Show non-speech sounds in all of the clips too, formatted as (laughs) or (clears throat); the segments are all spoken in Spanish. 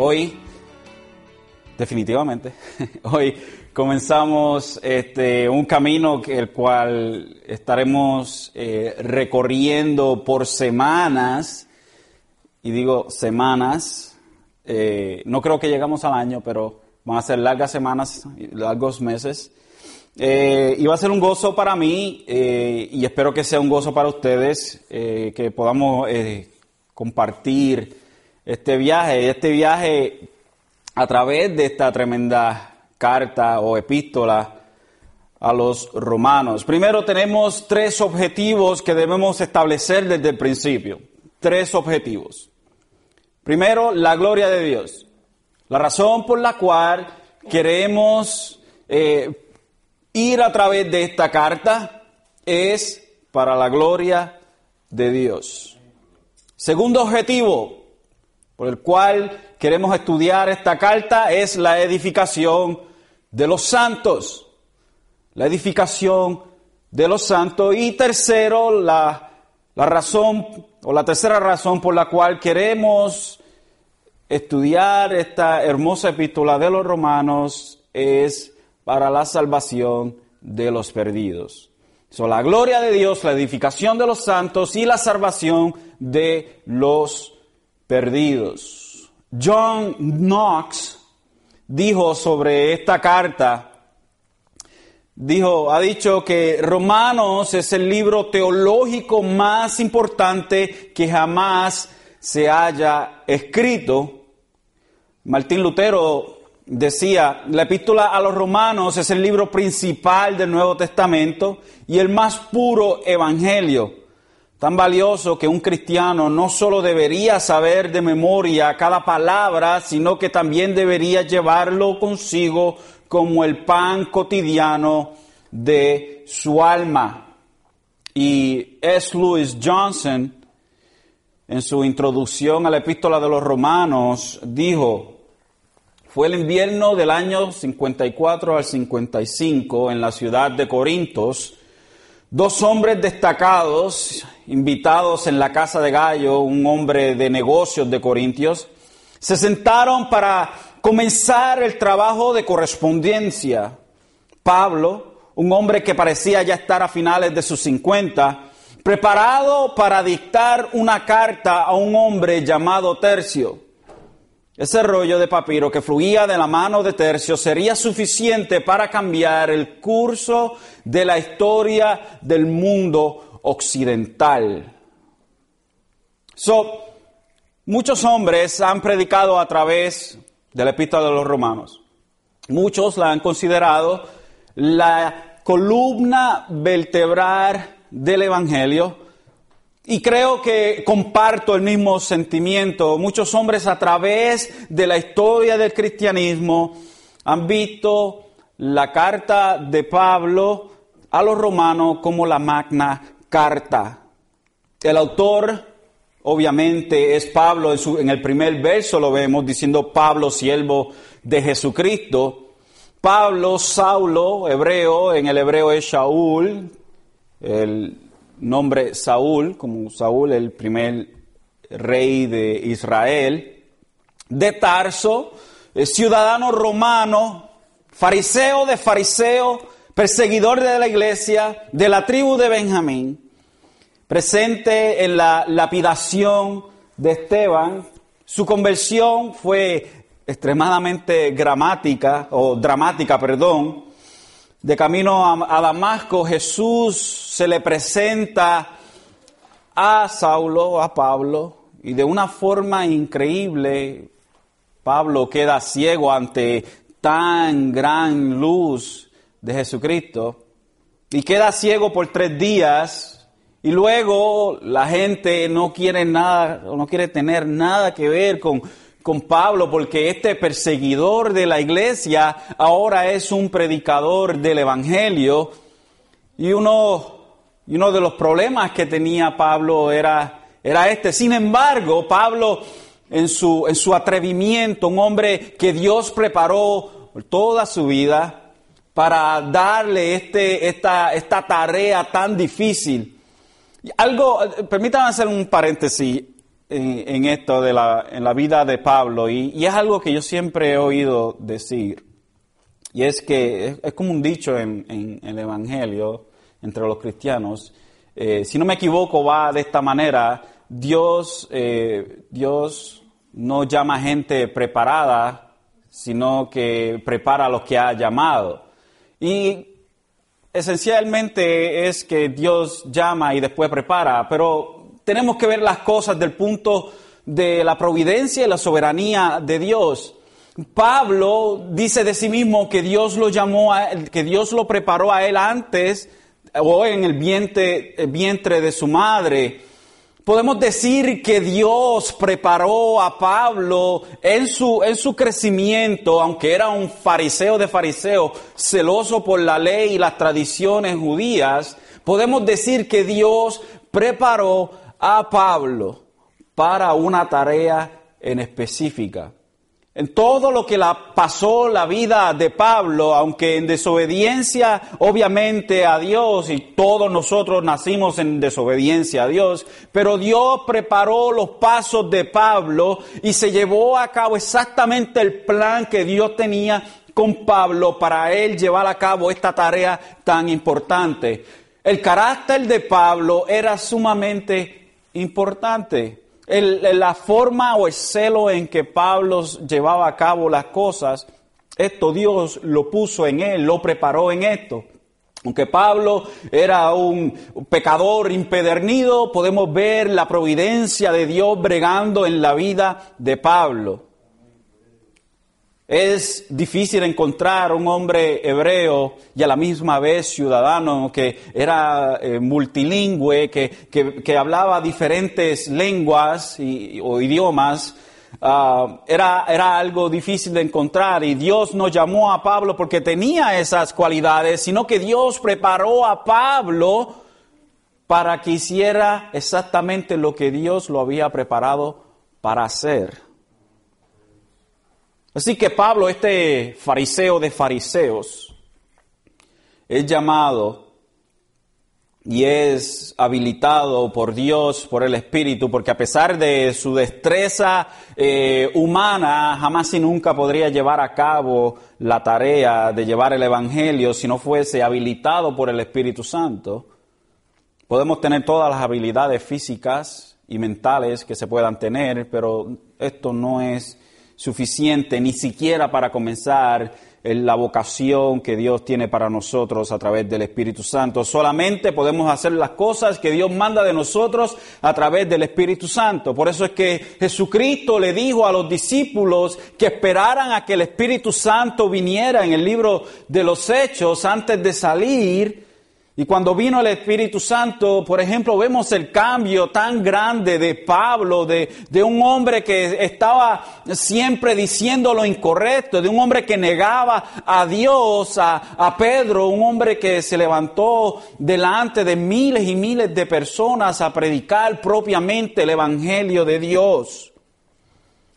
Hoy, definitivamente, (laughs) hoy comenzamos este, un camino que, el cual estaremos eh, recorriendo por semanas, y digo semanas, eh, no creo que llegamos al año, pero van a ser largas semanas, largos meses. Eh, y va a ser un gozo para mí y espero que sea un gozo para ustedes, que podamos compartir este viaje, este viaje a través de esta tremenda carta o epístola a los romanos. Primero tenemos tres objetivos que debemos establecer desde el principio. Tres objetivos. Primero, la gloria de Dios. La razón por la cual queremos eh, ir a través de esta carta es para la gloria de Dios. Segundo objetivo por el cual queremos estudiar esta carta es la edificación de los santos. La edificación de los santos. Y tercero, la, la razón o la tercera razón por la cual queremos estudiar esta hermosa epístola de los romanos es para la salvación de los perdidos. So, la gloria de Dios, la edificación de los santos y la salvación de los perdidos. John Knox dijo sobre esta carta, dijo, ha dicho que Romanos es el libro teológico más importante que jamás se haya escrito. Martín Lutero decía, la epístola a los romanos es el libro principal del Nuevo Testamento y el más puro evangelio, tan valioso que un cristiano no solo debería saber de memoria cada palabra, sino que también debería llevarlo consigo como el pan cotidiano de su alma. Y S. Lewis Johnson, en su introducción a la epístola de los romanos, dijo, fue el invierno del año 54 al 55 en la ciudad de Corintos. Dos hombres destacados, invitados en la casa de Gallo, un hombre de negocios de Corintios, se sentaron para comenzar el trabajo de correspondencia. Pablo, un hombre que parecía ya estar a finales de sus 50, preparado para dictar una carta a un hombre llamado Tercio. Ese rollo de papiro que fluía de la mano de Tercio sería suficiente para cambiar el curso de la historia del mundo occidental. So, muchos hombres han predicado a través de la epístola de los romanos. Muchos la han considerado la columna vertebral del Evangelio y creo que comparto el mismo sentimiento. Muchos hombres a través de la historia del cristianismo han visto la carta de Pablo a los romanos como la magna carta. El autor, obviamente, es Pablo. En, el primer verso lo vemos diciendo Pablo, siervo de Jesucristo. Pablo, Saulo, hebreo, en el hebreo es Shaul, el nombre Saúl, como Saúl, el primer rey de Israel, de Tarso, ciudadano romano, fariseo de fariseo, perseguidor de la iglesia, de la tribu de Benjamín, presente en la lapidación de Esteban. Su conversión fue extremadamente gramática, o dramática, perdón, de camino a, Damasco, Jesús se le presenta a Saulo, a Pablo, y de una forma increíble, Pablo queda ciego ante tan gran luz de Jesucristo, y queda ciego por tres días, y luego la gente no quiere nada, no quiere tener nada que ver con con Pablo porque este perseguidor de la iglesia ahora es un predicador del Evangelio y uno, y uno de los problemas que tenía Pablo era, era este. Sin embargo, Pablo en su, en su atrevimiento, un hombre que Dios preparó toda su vida para darle este, esta, esta tarea tan difícil. Algo, permítanme hacer un paréntesis. en, esto de la, en la vida de Pablo y, es algo que yo siempre he oído decir. Y es que es, como un dicho en, el Evangelio entre los cristianos. Eh, si no me equivoco, va de esta manera. Dios, eh, Dios no llama gente preparada, sino que prepara a los que ha llamado. Y esencialmente es que Dios llama y después prepara, pero tenemos que ver las cosas del punto de la providencia y la soberanía de Dios. Pablo dice de sí mismo que Dios lo llamó, a, que Dios lo preparó a él antes o en el vientre, el vientre de su madre. Podemos decir que Dios preparó a Pablo en su, en su crecimiento, aunque era un fariseo de fariseo, celoso por la ley y las tradiciones judías. Podemos decir que Dios preparó a Pablo para una tarea en específica. En todo lo que la pasó la vida de Pablo, aunque en desobediencia obviamente a Dios, y todos nosotros nacimos en desobediencia a Dios, pero Dios preparó los pasos de Pablo y se llevó a cabo exactamente el plan que Dios tenía con Pablo para él llevar a cabo esta tarea tan importante. El carácter de Pablo era sumamente importante. La forma o el celo en que Pablo llevaba a cabo las cosas, esto Dios lo puso en él, lo preparó en esto. Aunque Pablo era un pecador impedernido, podemos ver la providencia de Dios bregando en la vida de Pablo. Es difícil encontrar un hombre hebreo y a la misma vez ciudadano que era eh, multilingüe, que, hablaba diferentes lenguas o idiomas. Ah, era, era algo difícil de encontrar y Dios no llamó a Pablo porque tenía esas cualidades, sino que Dios preparó a Pablo para que hiciera exactamente lo que Dios lo había preparado para hacer. Así que Pablo, este fariseo de fariseos, es llamado y es habilitado por Dios, por el Espíritu, porque a pesar de su destreza eh, humana, jamás y nunca podría llevar a cabo la tarea de llevar el Evangelio si no fuese habilitado por el Espíritu Santo. Podemos tener todas las habilidades físicas y mentales que se puedan tener, pero esto no es suficiente ni siquiera para comenzar la vocación que Dios tiene para nosotros a través del Espíritu Santo. Solamente podemos hacer las cosas que Dios manda de nosotros a través del Espíritu Santo. Por eso es que Jesucristo le dijo a los discípulos que esperaran a que el Espíritu Santo viniera en el libro de los Hechos antes de salir y cuando vino el Espíritu Santo, por ejemplo, vemos el cambio tan grande de Pablo, de, un hombre que estaba siempre diciendo lo incorrecto, de un hombre que negaba a Dios, a, a Pedro, un hombre que se levantó delante de miles y miles de personas a predicar propiamente el Evangelio de Dios.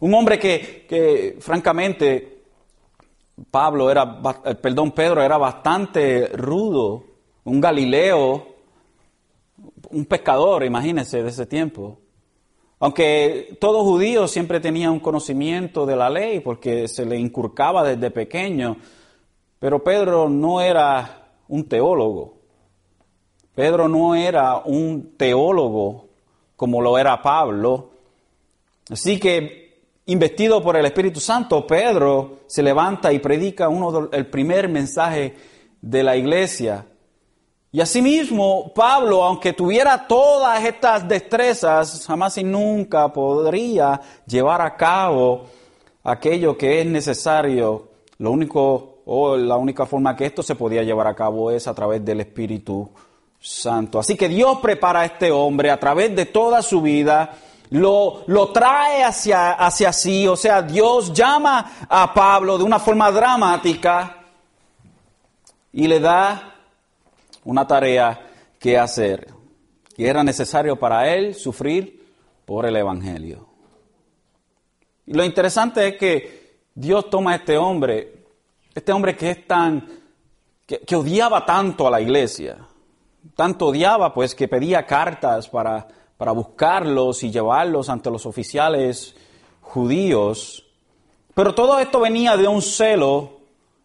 Un hombre que, que francamente, Pablo era, eh, perdón, Pedro era bastante rudo un Galileo, un pescador, imagínense, de ese tiempo. Aunque todo judío siempre tenía un conocimiento de la ley porque se le inculcaba desde pequeño, pero Pedro no era un teólogo. Pedro no era un teólogo como lo era Pablo. Así que, investido por el Espíritu Santo, Pedro se levanta y predica uno el primer mensaje de la iglesia. Y asimismo, Pablo, aunque tuviera todas estas destrezas, jamás y nunca podría llevar a cabo aquello que es necesario. Lo único, o la única forma que esto se podía llevar a cabo es a través del Espíritu Santo. Así que Dios prepara a este hombre a través de toda su vida, lo, lo trae hacia, hacia sí, o sea, Dios llama a Pablo de una forma dramática y le da una tarea que hacer, que era necesario para él sufrir por el Evangelio. Y lo interesante es que Dios toma a este hombre, este hombre que es tan, que, odiaba tanto a la iglesia, tanto odiaba pues que pedía cartas para, para buscarlos y llevarlos ante los oficiales judíos. Pero todo esto venía de un celo,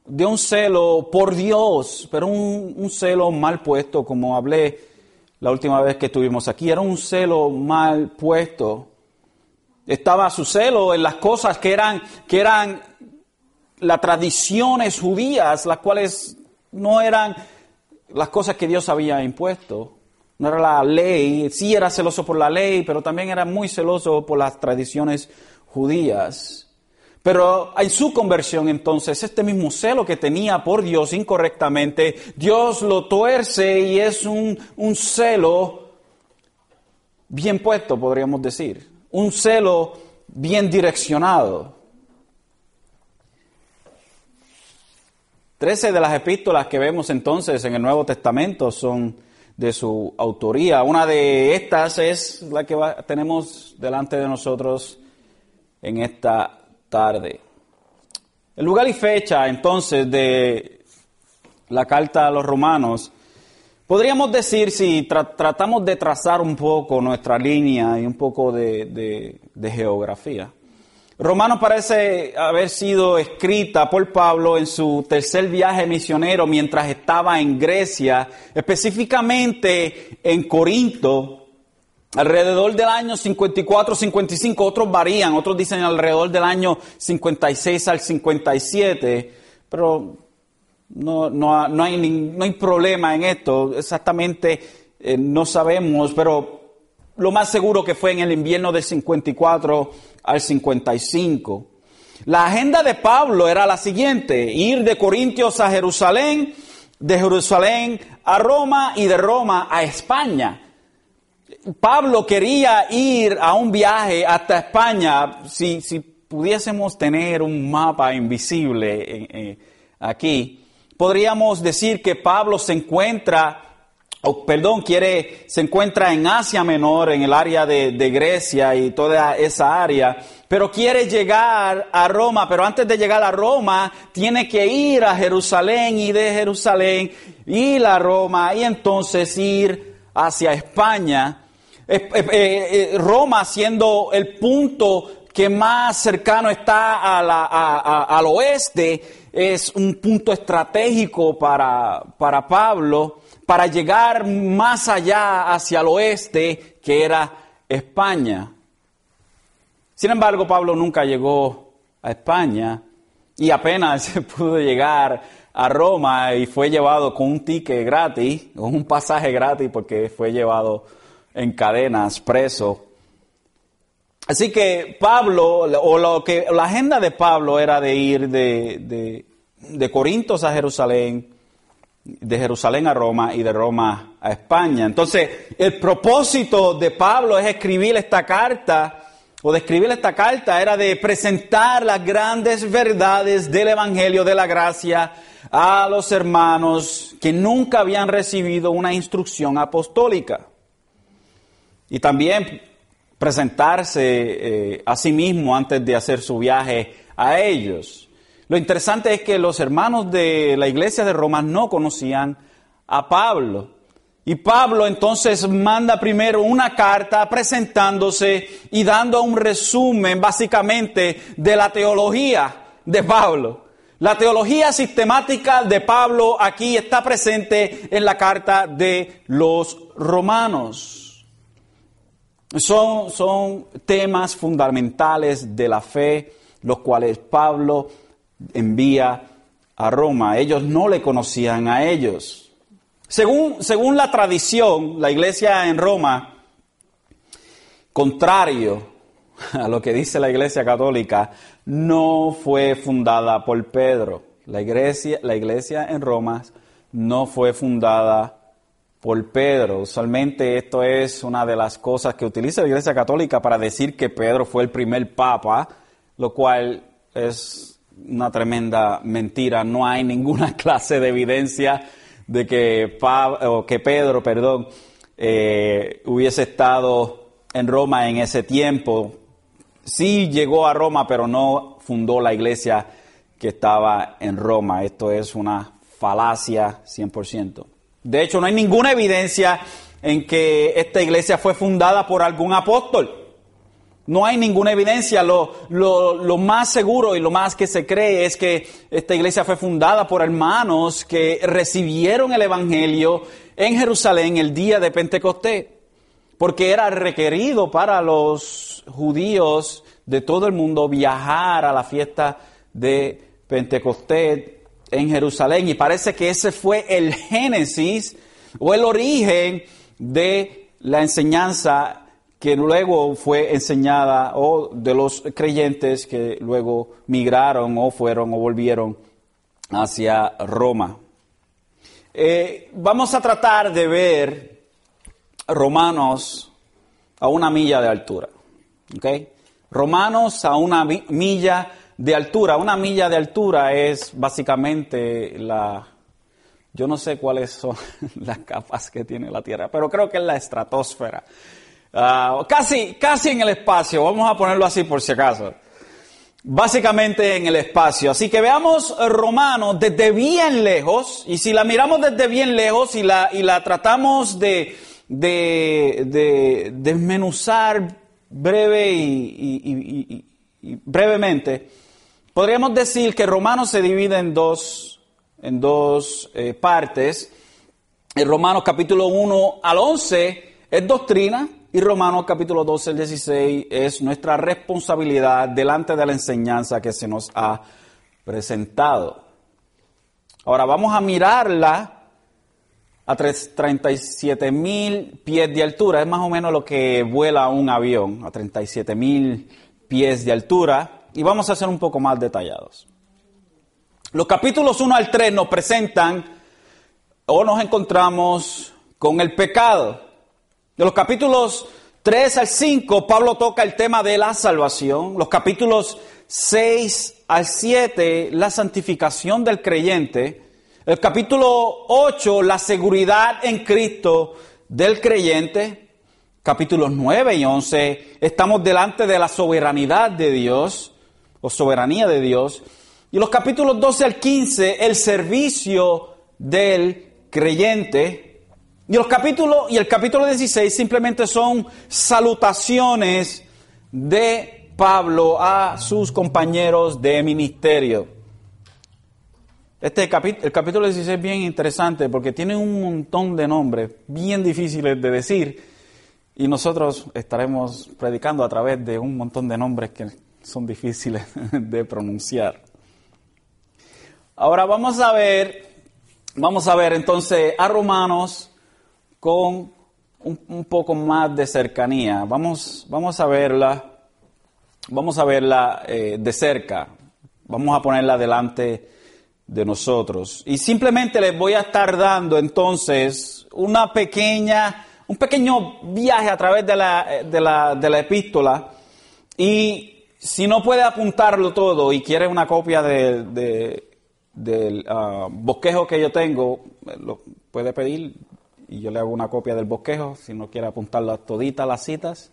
de un celo por Dios, pero un, celo mal puesto, como hablé la última vez que estuvimos aquí, era un celo mal puesto. Estaba su celo en las cosas que eran, que eran las tradiciones judías, las cuales no eran las cosas que Dios había impuesto. No era la ley, sí era celoso por la ley, pero también era muy celoso por las tradiciones judías. Pero en su conversión entonces, este mismo celo que tenía por Dios incorrectamente, Dios lo tuerce y es un, un celo bien puesto, podríamos decir. Un celo bien direccionado. Trece de las epístolas que vemos entonces en el Nuevo Testamento son de su autoría. Una de estas es la que tenemos delante de nosotros en esta tarde. El lugar y fecha entonces de la carta a los romanos, podríamos decir si tratamos de trazar un poco nuestra línea y un poco de geografía. Romano parece haber sido escrita por Pablo en su tercer viaje misionero mientras estaba en Grecia, específicamente en Corinto, alrededor del año 54-55, otros varían, otros dicen alrededor del año 56 al 57, pero no, no, no, hay, no hay problema en esto, exactamente eh, no sabemos, pero lo más seguro que fue en el invierno del 54 al 55. La agenda de Pablo era la siguiente, ir de Corintios a Jerusalén, de Jerusalén a Roma y de Roma a España. Pablo quería ir a un viaje hasta España, si, si pudiésemos tener un mapa invisible aquí, podríamos decir que Pablo se encuentra perdón, quiere, se encuentra en Asia Menor, en el área de, Grecia y toda esa área, pero quiere llegar a Roma, pero antes de llegar a Roma tiene que ir a Jerusalén y de Jerusalén ir a Roma y entonces ir hacia España. Eh, eh, Roma siendo el punto que más cercano está al oeste, es un punto estratégico para, para Pablo para llegar más allá hacia el oeste, que era España. Sin embargo, Pablo nunca llegó a España y apenas (laughs) pudo llegar a Roma y fue llevado con un ticket gratis, con un pasaje gratis porque fue llevado en cadenas, preso. Así que Pablo, o lo que la agenda de Pablo era de ir de, de, de Corintos a Jerusalén, de Jerusalén a Roma y de Roma a España. Entonces, el propósito de Pablo es escribir esta carta, o de escribir esta carta era de presentar las grandes verdades del Evangelio de la Gracia a los hermanos que nunca habían recibido una instrucción apostólica. Y también presentarse eh, a sí mismo antes de hacer su viaje a ellos. Lo interesante es que los hermanos de la iglesia de Roma no conocían a Pablo. Y Pablo entonces manda primero una carta presentándose y dando un resumen básicamente de la teología de Pablo. La teología sistemática de Pablo aquí está presente en la carta de los romanos. Son, son temas fundamentales de la fe, los cuales Pablo envía a Roma. Ellos no le conocían a ellos. Según, según la tradición, la iglesia en Roma, contrario a lo que dice la iglesia católica, no fue fundada por Pedro. La iglesia, la iglesia en Roma no fue fundada por Pedro. Usualmente esto es una de las cosas que utiliza la iglesia católica para decir que Pedro fue el primer papa, lo cual es una tremenda mentira. No hay ninguna (laughs) clase de evidencia de que, que Pedro perdón, eh, hubiese estado en Roma en ese tiempo. Sí llegó a Roma, pero no fundó la iglesia que estaba en Roma. Esto es una falacia 100%. De hecho, no hay ninguna evidencia en que esta iglesia fue fundada por algún apóstol. No hay ninguna evidencia. Lo, más seguro y lo más que se cree es que esta iglesia fue fundada por hermanos que recibieron el Evangelio en Jerusalén el día de Pentecostés, porque era requerido para los judíos de todo el mundo viajar a la fiesta de Pentecostés en Jerusalén. Y parece que ese fue el génesis o el origen de la enseñanza que luego fue enseñada o de los creyentes que luego migraron o fueron o volvieron hacia Roma. Eh, vamos a tratar de ver Romanos a una milla de altura. Romanos a una milla de altura. Una milla de altura es básicamente la... Yo no sé cuáles son (laughs) las capas que tiene la Tierra, pero creo que es la estratosfera. Ah, casi, casi en el espacio, vamos a ponerlo así por si acaso. Básicamente en el espacio. Así que veamos Romanos desde bien lejos, y si la miramos desde bien lejos y la, y la tratamos de, de, desmenuzar breve y, brevemente, podríamos decir que Romanos se divide en dos, en dos eh, partes. En Romanos capítulo 1 al 11 es doctrina y Romanos capítulo 12 al 16 es nuestra responsabilidad delante de la enseñanza que se nos ha presentado. Ahora vamos a mirarla a 37 mil pies de altura. Es más o menos lo que vuela un avión, a 37 mil pies de altura. Y vamos a ser un poco más detallados. Los capítulos 1 al 3 nos presentan o nos encontramos con el pecado. De los capítulos 3 al 5, Pablo toca el tema de la salvación. Los capítulos 6 al 7, la santificación del creyente. El capítulo 8, la seguridad en Cristo del creyente. Capítulos 9 y 11, estamos delante de la soberanidad de Dios o soberanía de Dios. Y los capítulos 12 al 15, el servicio del creyente. Y, los capítulos, y el capítulo 16 simplemente son salutaciones de Pablo a sus compañeros de ministerio. Este capítulo, el capítulo 16 es bien interesante porque tiene un montón de nombres bien difíciles de decir y nosotros estaremos predicando a través de un montón de nombres que son difíciles (laughs) de pronunciar. Ahora vamos a ver, vamos a ver entonces a Romanos con un, poco más de cercanía. Vamos, vamos a verla, vamos a verla eh, de cerca. Vamos a ponerla delante de nosotros. Y simplemente les voy a estar dando entonces una pequeña, un pequeño viaje a través de la, de la, de la epístola. Y si no puede apuntarlo todo y quiere una copia de, del ah, bosquejo que yo tengo, lo puede pedir y yo le hago una copia del bosquejo, si no quiere apuntarlas toditas las citas,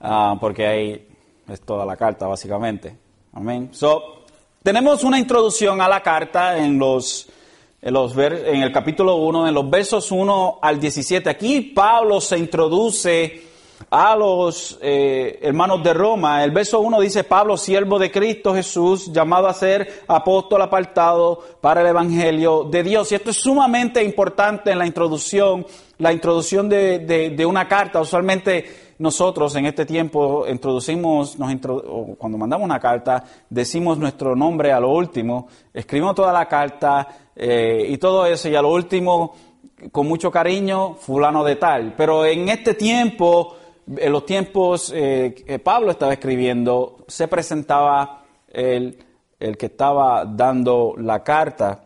ah, porque ahí es toda la carta básicamente. Amén. So, tenemos una introducción a la carta en los, en, los en el capítulo 1, en los versos 1 al 17. Aquí Pablo se introduce a los eh, hermanos de Roma. El verso 1 dice, Pablo, siervo de Cristo Jesús, llamado a ser apóstol apartado para el Evangelio de Dios. Y esto es sumamente importante en la introducción, la introducción de, una carta. Usualmente nosotros en este tiempo introducimos, nos cuando mandamos una carta, decimos nuestro nombre a lo último, escribimos toda la carta eh, y todo eso, y a lo último, con mucho cariño, fulano de tal. Pero en este tiempo, en los tiempos eh, que Pablo estaba escribiendo, se presentaba el, el que estaba dando la carta.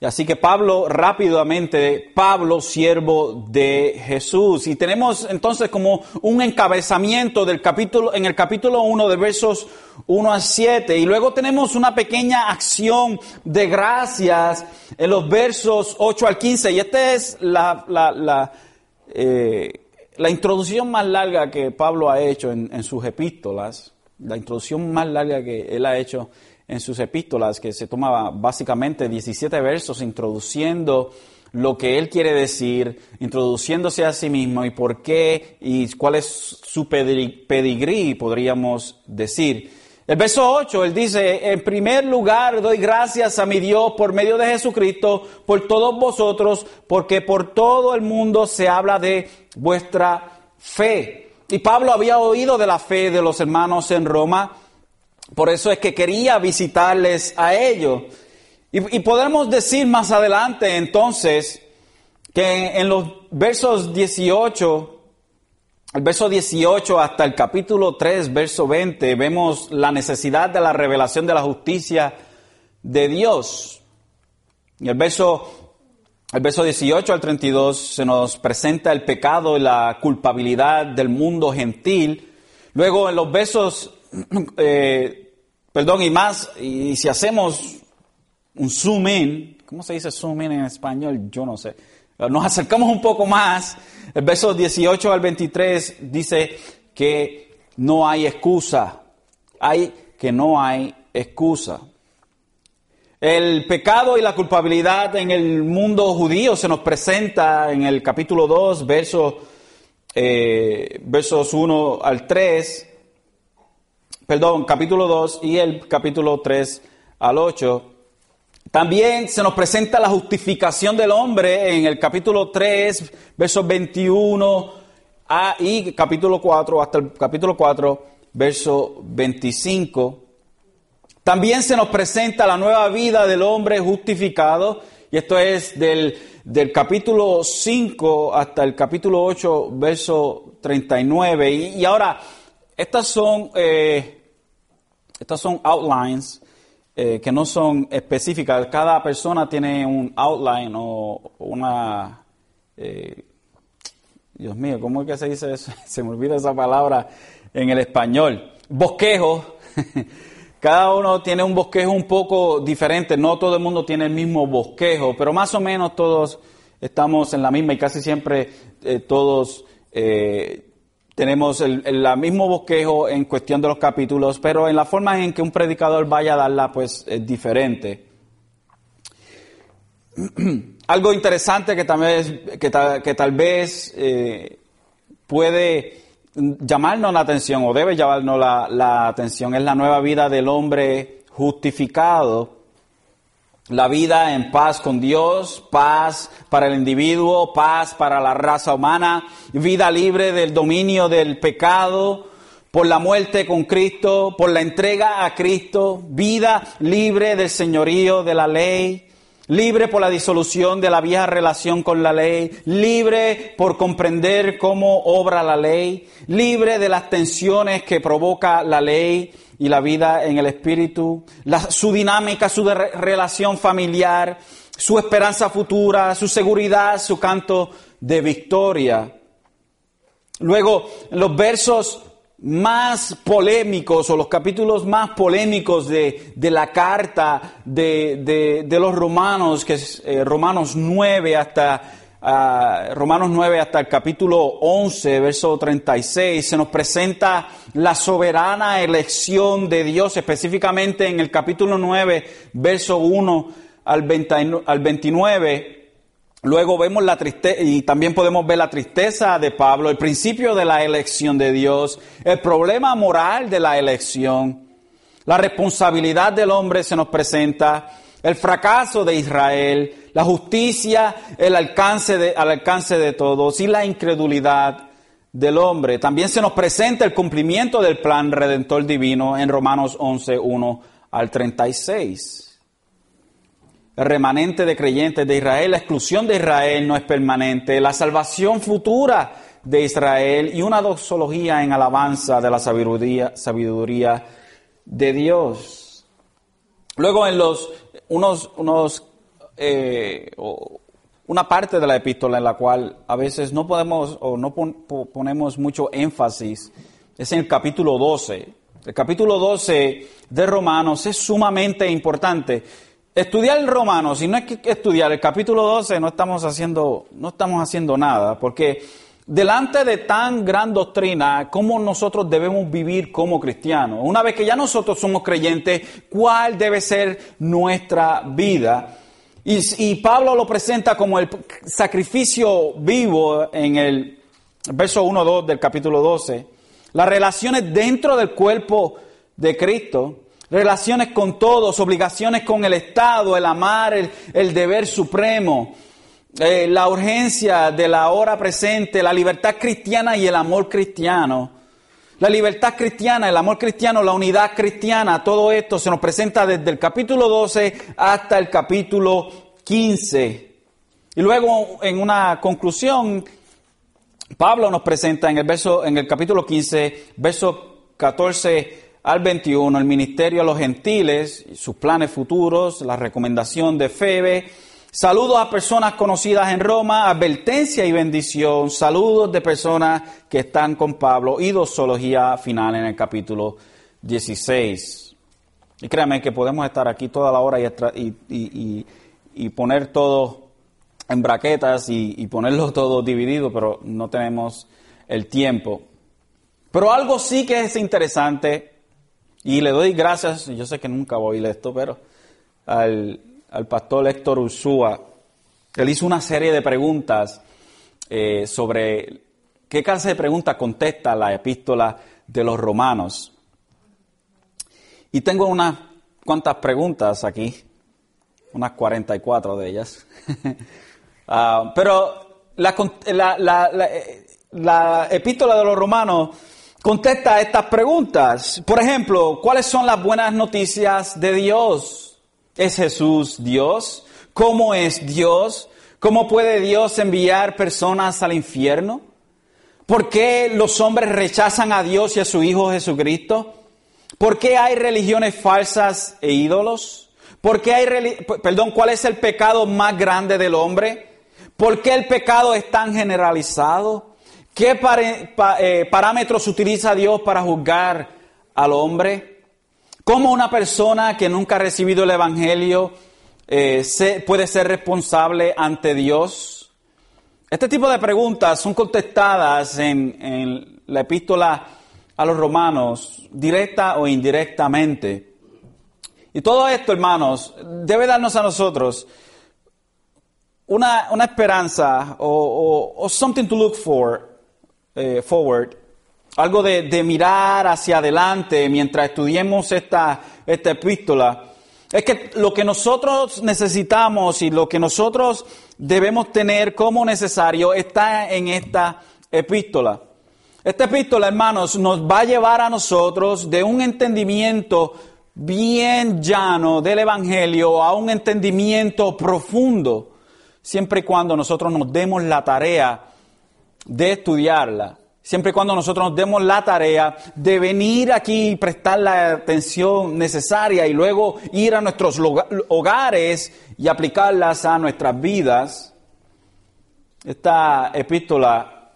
Así que Pablo rápidamente, Pablo siervo de Jesús. Y tenemos entonces como un encabezamiento del capítulo, en el capítulo 1 de versos 1 a 7. Y luego tenemos una pequeña acción de gracias en los versos 8 al 15. Y esta es la eh, la introducción más larga que Pablo ha hecho en, sus epístolas, la introducción más larga que él ha hecho en sus epístolas, que se tomaba básicamente 17 versos introduciendo lo que él quiere decir, introduciéndose a sí mismo y por qué y cuál es su pedigrí, podríamos decir. El verso 8, él dice, en primer lugar doy gracias a mi Dios por medio de Jesucristo, por todos vosotros, porque por todo el mundo se habla de vuestra fe. Y Pablo había oído de la fe de los hermanos en Roma, por eso es que quería visitarles a ellos. Y, podemos decir más adelante entonces que en, los versos 18, el verso 18 hasta el capítulo 3, verso 20, vemos la necesidad de la revelación de la justicia de Dios. Y el verso, el verso 18 al 32 se nos presenta el pecado y la culpabilidad del mundo gentil. Luego en los versos, (clears throat) eh, perdón, y más, y si hacemos un zoom in. ¿Cómo se dice zoom in en español? Yo no sé. Nos acercamos un poco más. El verso 18 al 23 dice que no hay excusa. Hay que no hay excusa. El pecado y la culpabilidad en el mundo judío se nos presenta en el capítulo 2, verso, eh, versos 1 al 3. Perdón, capítulo 2 y el capítulo 3 al 8. También se nos presenta la justificación del hombre en el capítulo 3, versos 21 a, y capítulo 4, hasta el capítulo 4, verso 25. También se nos presenta la nueva vida del hombre justificado, y esto es del, del capítulo 5 hasta el capítulo 8, verso 39. Y, y ahora, estas son, eh, estas son outlines eh, que no son específicas. Cada persona tiene un outline o una... Eh, Dios mío, ¿cómo es que se dice eso? (laughs) Se me olvida esa palabra en el español. Bosquejo. (laughs) Cada uno tiene un bosquejo un poco diferente. No todo el mundo tiene el mismo bosquejo, pero más o menos todos estamos en la misma y casi siempre eh, todos tenemos el, mismo bosquejo en cuestión de los capítulos, pero en la forma en que un predicador vaya a darla, pues es diferente. (clears throat) Algo interesante que, también que, que tal vez eh, puede llamarnos la atención o debe llamarnos la, la atención es la nueva vida del hombre justificado la vida en paz con Dios, paz para el individuo, paz para la raza humana, vida libre del dominio del pecado, por la muerte con Cristo, por la entrega a Cristo, vida libre del señorío de la ley, libre por la disolución de la vieja relación con la ley, libre por comprender cómo obra la ley, libre de las tensiones que provoca la ley, y la vida en el espíritu, su dinámica, su relación familiar, su esperanza futura, su seguridad, su canto de victoria. Luego, los versos más polémicos o los capítulos más polémicos de, la carta de, los romanos, que es eh, Romanos 9 hasta Romanos 9 hasta el capítulo 11, verso 36, se nos presenta la soberana elección de Dios, específicamente en el capítulo 9, verso 1 al 29. Luego vemos la tristeza, y también podemos ver la tristeza de Pablo, el principio de la elección de Dios, el problema moral de la elección, la responsabilidad del hombre se nos presenta, el fracaso de Israel, la justicia el alcance de, al alcance de todos y la incredulidad del hombre. También se nos presenta el cumplimiento del plan redentor divino en Romanos 11, 1 al 36. El remanente de creyentes de Israel, la exclusión de Israel no es permanente, la salvación futura de Israel y una doxología en alabanza de la sabiduría, sabiduría de Dios. Luego en los unos, unos eh, una parte de la epístola en la cual a veces no podemos o no ponemos mucho énfasis es en el capítulo 12. El capítulo 12 de Romanos es sumamente importante. Estudiar el Romanos, si no es que estudiar el capítulo 12, no estamos haciendo, no estamos haciendo nada, porque delante de tan gran doctrina, ¿cómo nosotros debemos vivir como cristianos? Una vez que ya nosotros somos creyentes, ¿cuál debe ser nuestra vida? Y, Pablo lo presenta como el sacrificio vivo en el verso 1-2 del capítulo 12. Las relaciones dentro del cuerpo de Cristo, relaciones con todos, obligaciones con el Estado, el amar, el, deber supremo, eh, la urgencia de la hora presente, la libertad cristiana y el amor cristiano. La libertad cristiana, el amor cristiano, la unidad cristiana, todo esto se nos presenta desde el capítulo 12 hasta el capítulo 15. Y luego en una conclusión, Pablo nos presenta en el verso, en el capítulo 15, verso 14 al 21, el ministerio a los gentiles, sus planes futuros, la recomendación de Febe, Saludos a personas conocidas en Roma, advertencia y bendición, saludos de personas que están con Pablo y dosología final en el capítulo 16. Y créanme que podemos estar aquí toda la hora y, poner todo en braquetas y, ponerlo (laughs) todo dividido, pero no tenemos el tiempo. Pero algo sí que es interesante, y le doy gracias, yo sé que nunca voy a oír esto, pero al al pastor Héctor Ursúa. Él hizo una serie de preguntas eh, sobre qué clase de preguntas contesta la epístola de los romanos. Y tengo unas cuantas preguntas aquí, unas 44 de ellas. (laughs) Ah, pero la, la epístola de los romanos contesta estas preguntas. Por ejemplo, ¿cuáles son las buenas noticias de Dios? ¿Es Jesús Dios? ¿Cómo es Dios? ¿Cómo puede Dios enviar personas al infierno? ¿Por qué los hombres rechazan a Dios y a su Hijo Jesucristo? ¿Por qué hay religiones falsas e ídolos? ¿Por qué hay, perdón, cuál es el pecado más grande del hombre? ¿Por qué el pecado es tan generalizado? ¿Qué eh, parámetros utiliza Dios para juzgar al hombre? ¿Cómo una persona que nunca ha recibido el Evangelio eh, puede ser responsable ante Dios? Este tipo de preguntas son contestadas en, la epístola a los romanos, directa o indirectamente. Y todo esto, hermanos, debe darnos a nosotros una, esperanza o, something to look for, eh, forward algo de, mirar hacia adelante mientras estudiemos esta, esta epístola, es que lo que nosotros necesitamos y lo que nosotros debemos tener como necesario está en esta epístola. Esta epístola, hermanos, nos va a llevar a nosotros de un entendimiento bien llano del Evangelio a un entendimiento profundo, siempre y cuando nosotros nos demos la tarea de estudiarla. Siempre y cuando nosotros nos demos la tarea de venir aquí y prestar la atención necesaria y luego ir a nuestros hogares y aplicarlas a nuestras vidas. Esta epístola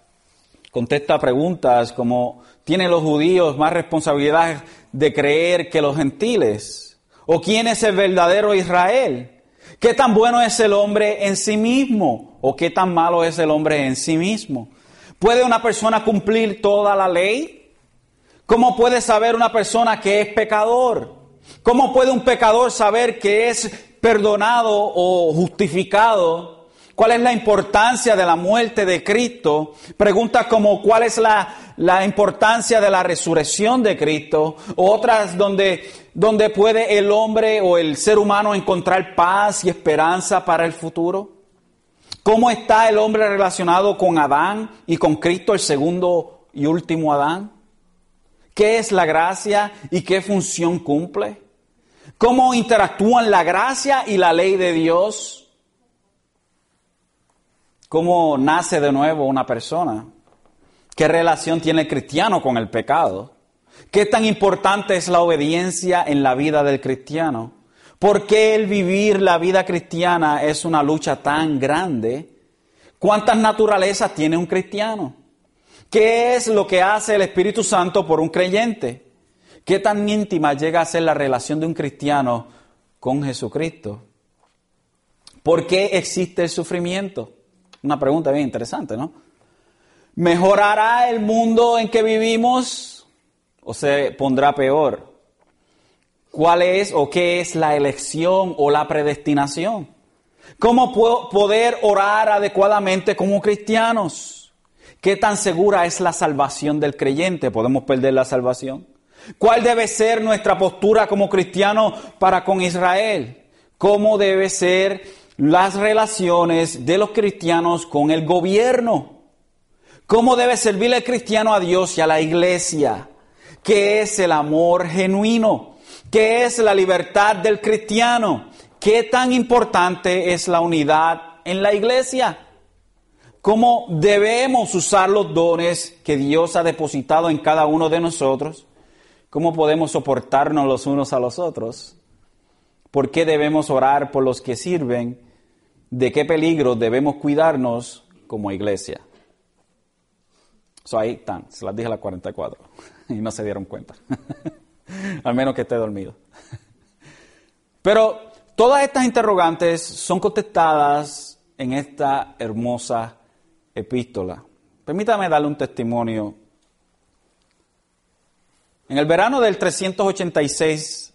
contesta preguntas como, ¿tienen los judíos más responsabilidad de creer que los gentiles? ¿O quién es el verdadero Israel? ¿Qué tan bueno es el hombre en sí mismo? ¿O qué tan malo es el hombre en sí mismo? ¿Puede una persona cumplir toda la ley? ¿Cómo puede saber una persona que es pecador? ¿Cómo puede un pecador saber que es perdonado o justificado? ¿Cuál es la importancia de la muerte de Cristo? Preguntas como cuál es la, la importancia de la resurrección de Cristo. Otras donde, donde puede el hombre o el ser humano encontrar paz y esperanza para el futuro. ¿Cómo está el hombre relacionado con Adán y con Cristo, el segundo y último Adán? ¿Qué es la gracia y qué función cumple? ¿Cómo interactúan la gracia y la ley de Dios? ¿Cómo nace de nuevo una persona? ¿Qué relación tiene el cristiano con el pecado? ¿Qué tan importante es la obediencia en la vida del cristiano? ¿Por qué el vivir la vida cristiana es una lucha tan grande? ¿Cuántas naturalezas tiene un cristiano? ¿Qué es lo que hace el Espíritu Santo por un creyente? ¿Qué tan íntima llega a ser la relación de un cristiano con Jesucristo? ¿Por qué existe el sufrimiento? Una pregunta bien interesante, ¿no? ¿Mejorará el mundo en que vivimos o se pondrá peor? ¿Cuál es o qué es la elección o la predestinación? ¿Cómo poder orar adecuadamente como cristianos? ¿Qué tan segura es la salvación del creyente? ¿Podemos perder la salvación? ¿Cuál debe ser nuestra postura como cristianos para con Israel? ¿Cómo debe ser las relaciones de los cristianos con el gobierno? ¿Cómo debe servir el cristiano a Dios y a la iglesia? ¿Qué es el amor genuino? ¿Qué es la libertad del cristiano? ¿Qué tan importante es la unidad en la iglesia? ¿Cómo debemos usar los dones que Dios ha depositado en cada uno de nosotros? ¿Cómo podemos soportarnos los unos a los otros? ¿Por qué debemos orar por los que sirven? ¿De qué peligro debemos cuidarnos como iglesia? So, ahí están, se las dije a las 44 (laughs) y no se dieron cuenta. (laughs) (laughs) Al menos que esté dormido. Pero todas estas interrogantes son contestadas en esta hermosa epístola. Permítame darle un testimonio. En el verano del 386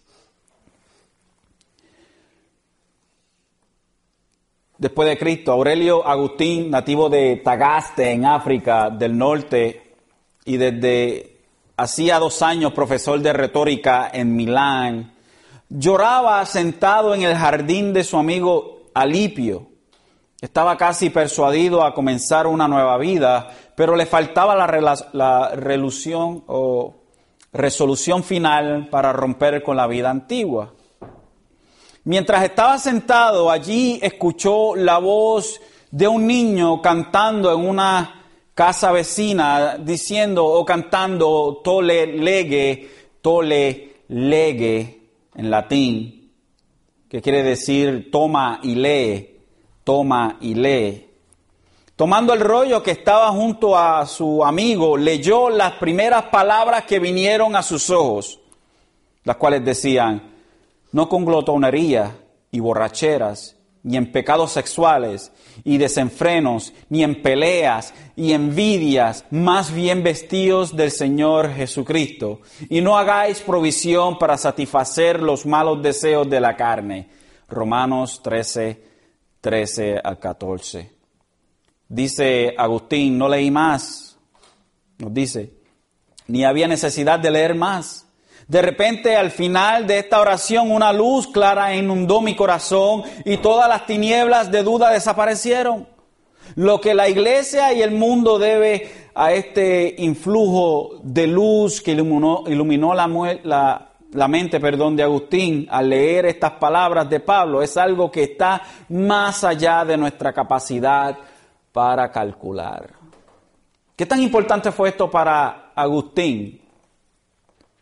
después de Cristo. Aurelio Agustín, nativo de Tagaste, en África del Norte, y desde hacía dos años profesor de retórica en Milán, lloraba sentado en el jardín de su amigo Alipio. Estaba casi persuadido a comenzar una nueva vida, pero le faltaba la, la o resolución final para romper con la vida antigua. Mientras estaba sentado allí, escuchó la voz de un niño cantando en una casa vecina, diciendo o cantando tole lege, tole lege en latín, que quiere decir toma y lee, toma y lee. Tomando el rollo que estaba junto a su amigo, leyó las primeras palabras que vinieron a sus ojos, las cuales decían, no con glotonería y borracheras, ni en pecados sexuales y desenfrenos, ni en peleas y envidias, más bien vestidos del Señor Jesucristo, y no hagáis provisión para satisfacer los malos deseos de la carne. Romanos 13, 13 al 14. Dice Agustín, no leí más, nos dice, ni había necesidad de leer más de repente al final de esta oración una luz clara inundó mi corazón y todas las tinieblas de duda desaparecieron. Lo que la iglesia y el mundo debe a este influjo de luz que iluminó, iluminó la, la mente perdón, de Agustín al leer estas palabras de Pablo es algo que está más allá de nuestra capacidad para calcular. ¿Qué tan importante fue esto para Agustín?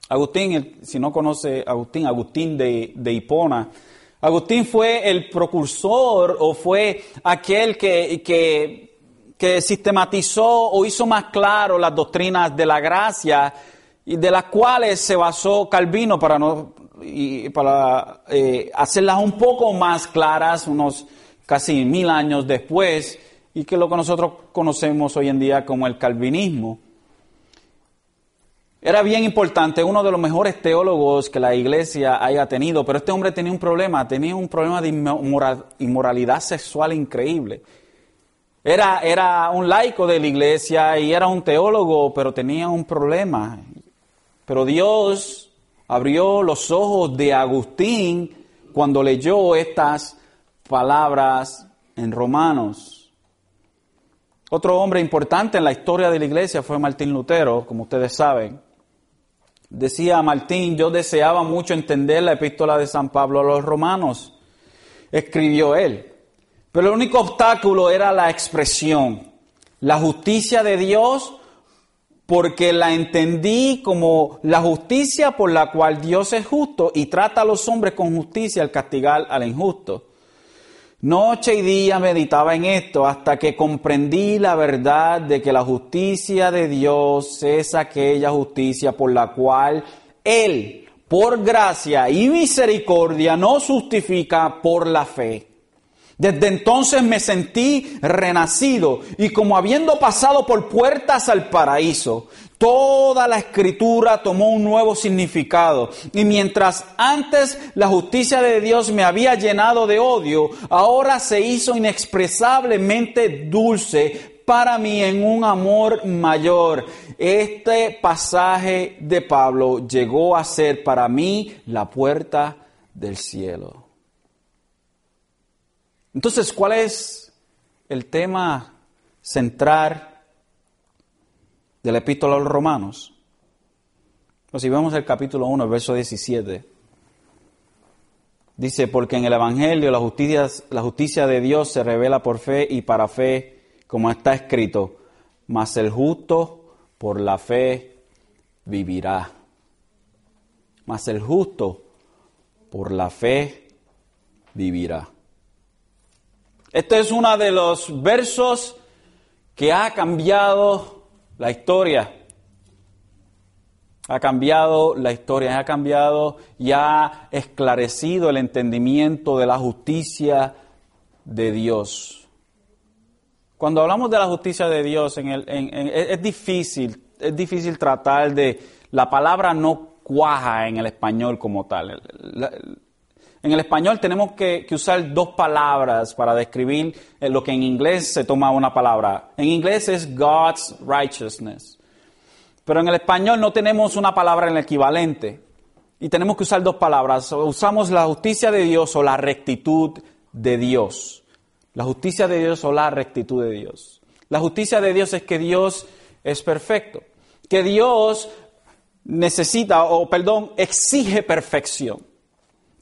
Agustín, si no conoce Agustín, Agustín de, Hipona, Agustín fue el precursor o fue aquel que, que, sistematizó o hizo más claro las doctrinas de la gracia y de las cuales se basó Calvino para, no, para eh, hacerlas un poco más claras, unos casi mil años después, y que lo que nosotros conocemos hoy en día como el calvinismo. Era bien importante, uno de los mejores teólogos que la iglesia haya tenido, pero este hombre tenía un problema, tenía un problema de inmoralidad sexual increíble. Era, era un laico de la iglesia y era un teólogo, pero tenía un problema. Pero Dios abrió los ojos de Agustín cuando leyó estas palabras en Romanos. Otro hombre importante en la historia de la iglesia fue Martín Lutero, como ustedes saben. Decía Martín, yo deseaba mucho entender la epístola de San Pablo a los romanos, escribió él. Pero el único obstáculo era la expresión, la justicia de Dios, porque la entendí como la justicia por la cual Dios es justo y trata a los hombres con justicia al castigar al injusto. Noche y día meditaba en esto hasta que comprendí la verdad de que la justicia de Dios es aquella justicia por la cual Él, por gracia y misericordia, nos justifica por la fe. Desde entonces me sentí renacido y como habiendo pasado por puertas al paraíso, Toda la escritura tomó un nuevo significado. Y mientras antes la justicia de Dios me había llenado de odio, ahora se hizo inexpresablemente dulce para mí en un amor mayor. Este pasaje de Pablo llegó a ser para mí la puerta del cielo. Entonces, ¿cuál es el tema central de la epístola a los romanos. Pues si vemos el capítulo 1, el verso 17, dice, porque en el Evangelio la justicia, la justicia de Dios se revela por fe y para fe, como está escrito, mas el justo por la fe vivirá. Mas el justo por la fe vivirá. Este es uno de los versos que ha cambiado la historia. Ha cambiado la historia, ha cambiado y ha esclarecido el entendimiento de la justicia de Dios. Cuando hablamos de la justicia de Dios, es difícil, es difícil tratar de, la palabra no cuaja en el español como tal. En el español tenemos que, usar dos palabras para describir eh, lo que en inglés se toma una palabra. En inglés es God's righteousness. Pero en el español no tenemos una palabra en el equivalente. Y tenemos que usar dos palabras. Usamos la justicia de Dios o la rectitud de Dios. La justicia de Dios o la rectitud de Dios. La justicia de Dios es que Dios es perfecto. Que Dios necesita, o perdón, exige perfección.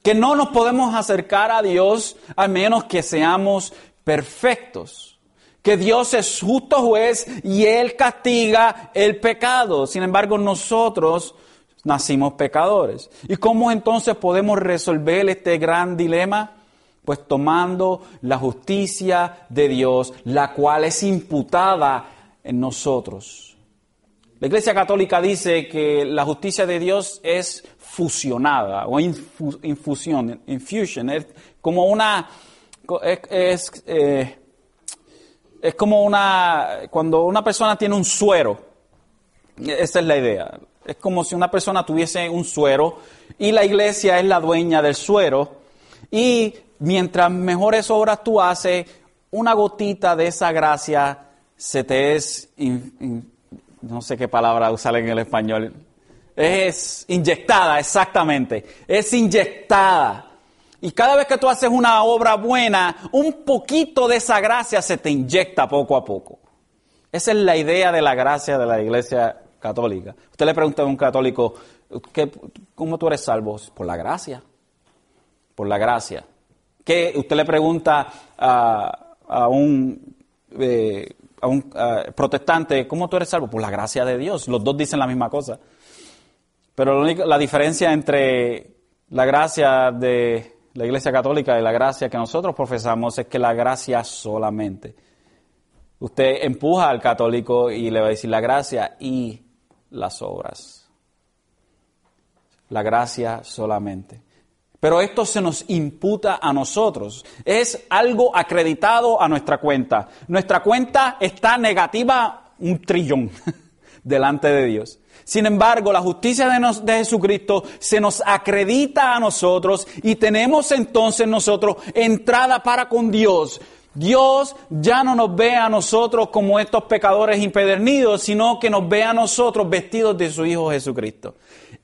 Que no nos podemos acercar a Dios a menos que seamos perfectos que Dios es justo juez y Él castiga el pecado. Sin embargo, nosotros nacimos pecadores. ¿Y cómo entonces podemos resolver este gran dilema? Pues tomando la justicia de Dios, la cual es imputada en nosotros. La Iglesia Católica dice que la justicia de Dios es fusionada o infusión, infusion, es como una, es, eh, es como una, cuando una persona tiene un suero, esa es la idea. Es como si una persona tuviese un suero y la iglesia es la dueña del suero. Y mientras mejores obras tú haces, una gotita de esa gracia se te es, no sé qué palabra usar en el español, es inyectada, exactamente, es inyectada y cada vez que tú haces una obra buena, un poquito de esa gracia se te inyecta poco a poco. Esa es la idea de la gracia de la iglesia católica. Usted le pregunta a un católico, ¿cómo tú eres salvo? Por la gracia. Por la gracia. ¿Qué? Usted le pregunta a, un, eh, a un protestante, ¿cómo tú eres salvo? Por la gracia de Dios. Los dos dicen la misma cosa. Pero la diferencia entre la gracia de la Iglesia Católica y la gracia que nosotros profesamos es que la gracia solamente. Usted empuja al católico y le va a decir la gracia y las obras. La gracia solamente. Pero esto se nos imputa a nosotros. Es algo acreditado a nuestra cuenta. Nuestra cuenta está negativa un trillón (laughs) delante de Dios. Sin embargo, la justicia de, Jesucristo se nos acredita a nosotros y tenemos entonces nosotros entrada para con Dios. Dios ya no nos ve a nosotros como estos pecadores impedernidos, sino que nos ve a nosotros vestidos de su Hijo Jesucristo.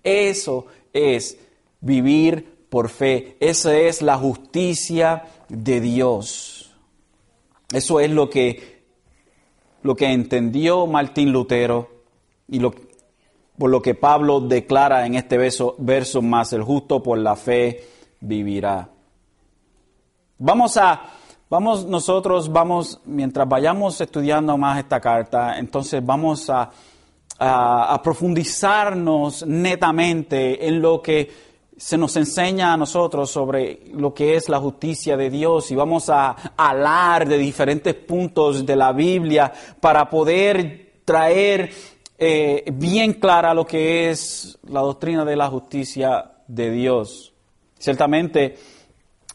Eso es vivir por fe. Esa es la justicia de Dios. Eso es lo que, lo que entendió Martín Lutero y lo, por lo que Pablo declara en este verso, verso más, el justo por la fe vivirá. Vamos a, vamos nosotros, vamos, mientras vayamos estudiando más esta carta, entonces vamos a, a, profundizarnos netamente en lo que se nos enseña a nosotros sobre lo que es la justicia de Dios y vamos a hablar de diferentes puntos de la Biblia para poder traer eh, bien clara lo que es la doctrina de la justicia de Dios. Ciertamente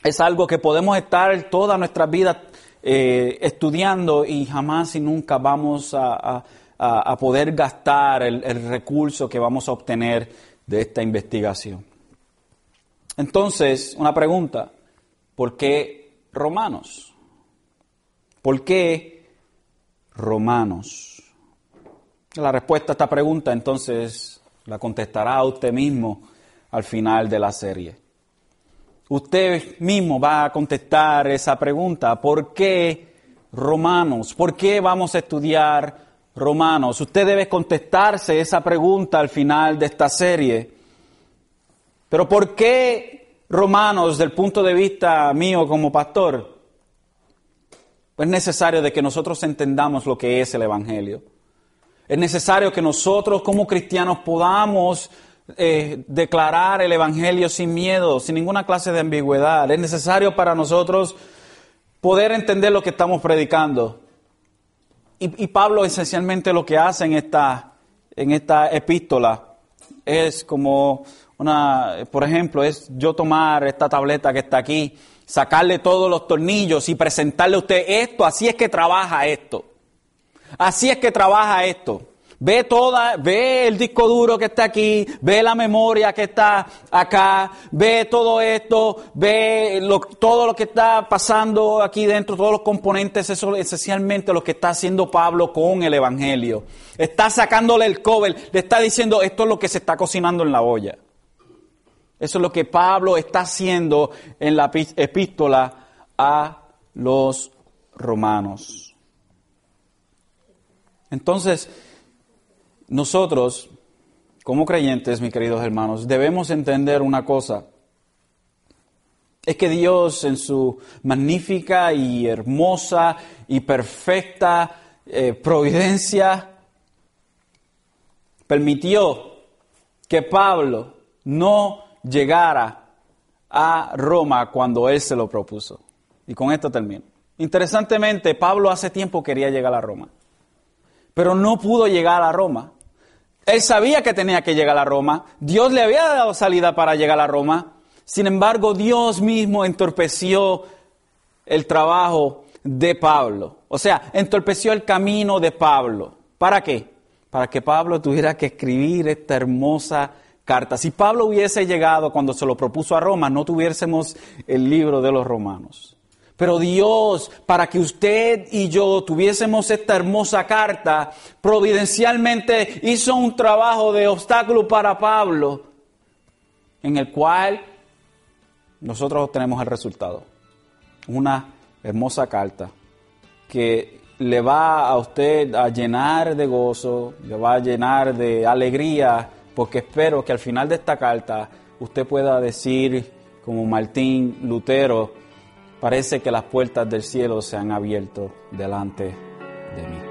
es algo que podemos estar toda nuestra vida eh, estudiando y jamás y nunca vamos a, a, poder gastar el, el recurso que vamos a obtener de esta investigación. Entonces, una pregunta, ¿por qué romanos? ¿Por qué romanos? La respuesta a esta pregunta entonces la contestará usted mismo al final de la serie. Usted mismo va a contestar esa pregunta. ¿Por qué romanos? ¿Por qué vamos a estudiar romanos? Usted debe contestarse esa pregunta al final de esta serie. Pero ¿por qué romanos desde el punto de vista mío como pastor? Pues es necesario de que nosotros entendamos lo que es el Evangelio. Es necesario que nosotros como cristianos podamos eh, declarar el Evangelio sin miedo, sin ninguna clase de ambigüedad. Es necesario para nosotros poder entender lo que estamos predicando. Y, Pablo esencialmente lo que hace en esta, en esta epístola es como una, por ejemplo, es yo tomar esta tableta que está aquí, sacarle todos los tornillos y presentarle a usted esto, así es que trabaja esto. Así es que trabaja esto. Ve toda, ve el disco duro que está aquí, ve la memoria que está acá, ve todo esto, ve todo lo que está pasando aquí dentro, todos los componentes, eso es esencialmente lo que está haciendo Pablo con el Evangelio. Está sacándole el cover, le está diciendo esto es lo que se está cocinando en la olla. Eso es lo que Pablo está haciendo en la epístola a los romanos. Entonces, nosotros, como creyentes, mis queridos hermanos, debemos entender una cosa. Es que Dios en su magnífica y hermosa y perfecta eh, providencia permitió que Pablo no llegara a Roma cuando él se lo propuso. Y con esto termino. Interesantemente, Pablo hace tiempo quería llegar a Roma, pero no pudo llegar a Roma él sabía que tenía que llegar a Roma. Dios le había dado salida para llegar a Roma. Sin embargo, Dios mismo entorpeció el trabajo de Pablo. O sea, entorpeció el camino de Pablo. ¿Para qué? Para que Pablo tuviera que escribir esta hermosa carta. Si Pablo hubiese llegado cuando se lo propuso a Roma, no tuviésemos el libro de los romanos. Pero Dios, para que usted y yo tuviésemos esta hermosa carta, providencialmente hizo un trabajo de obstáculo para Pablo, en el cual nosotros obtenemos el resultado. Una hermosa carta que le va a usted a llenar de gozo, le va a llenar de alegría, porque espero que al final de esta carta usted pueda decir, como Martín Lutero, Parece que las puertas del cielo se han abierto delante de mí.